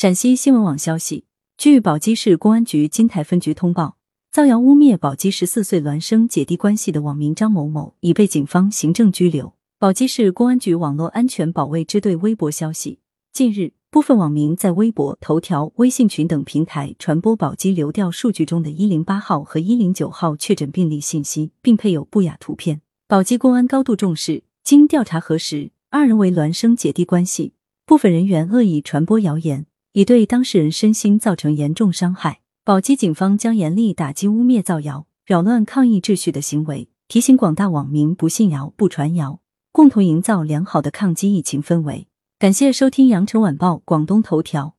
陕西新闻网消息，据宝鸡市公安局金台分局通报，造谣污蔑宝鸡十四岁孪生姐弟关系的网民张某某已被警方行政拘留。宝鸡市公安局网络安全保卫支队微博消息，近日，部分网民在微博、头条、微信群等平台传播宝鸡流调数据中的一零八号和一零九号确诊病例信息，并配有不雅图片。宝鸡公安高度重视，经调查核实，二人为孪生姐弟关系。部分人员恶意传播谣言。已对当事人身心造成严重伤害。宝鸡警方将严厉打击污蔑、造谣、扰乱抗疫秩序的行为，提醒广大网民不信谣、不传谣，共同营造良好的抗击疫情氛围。感谢收听羊城晚报广东头条。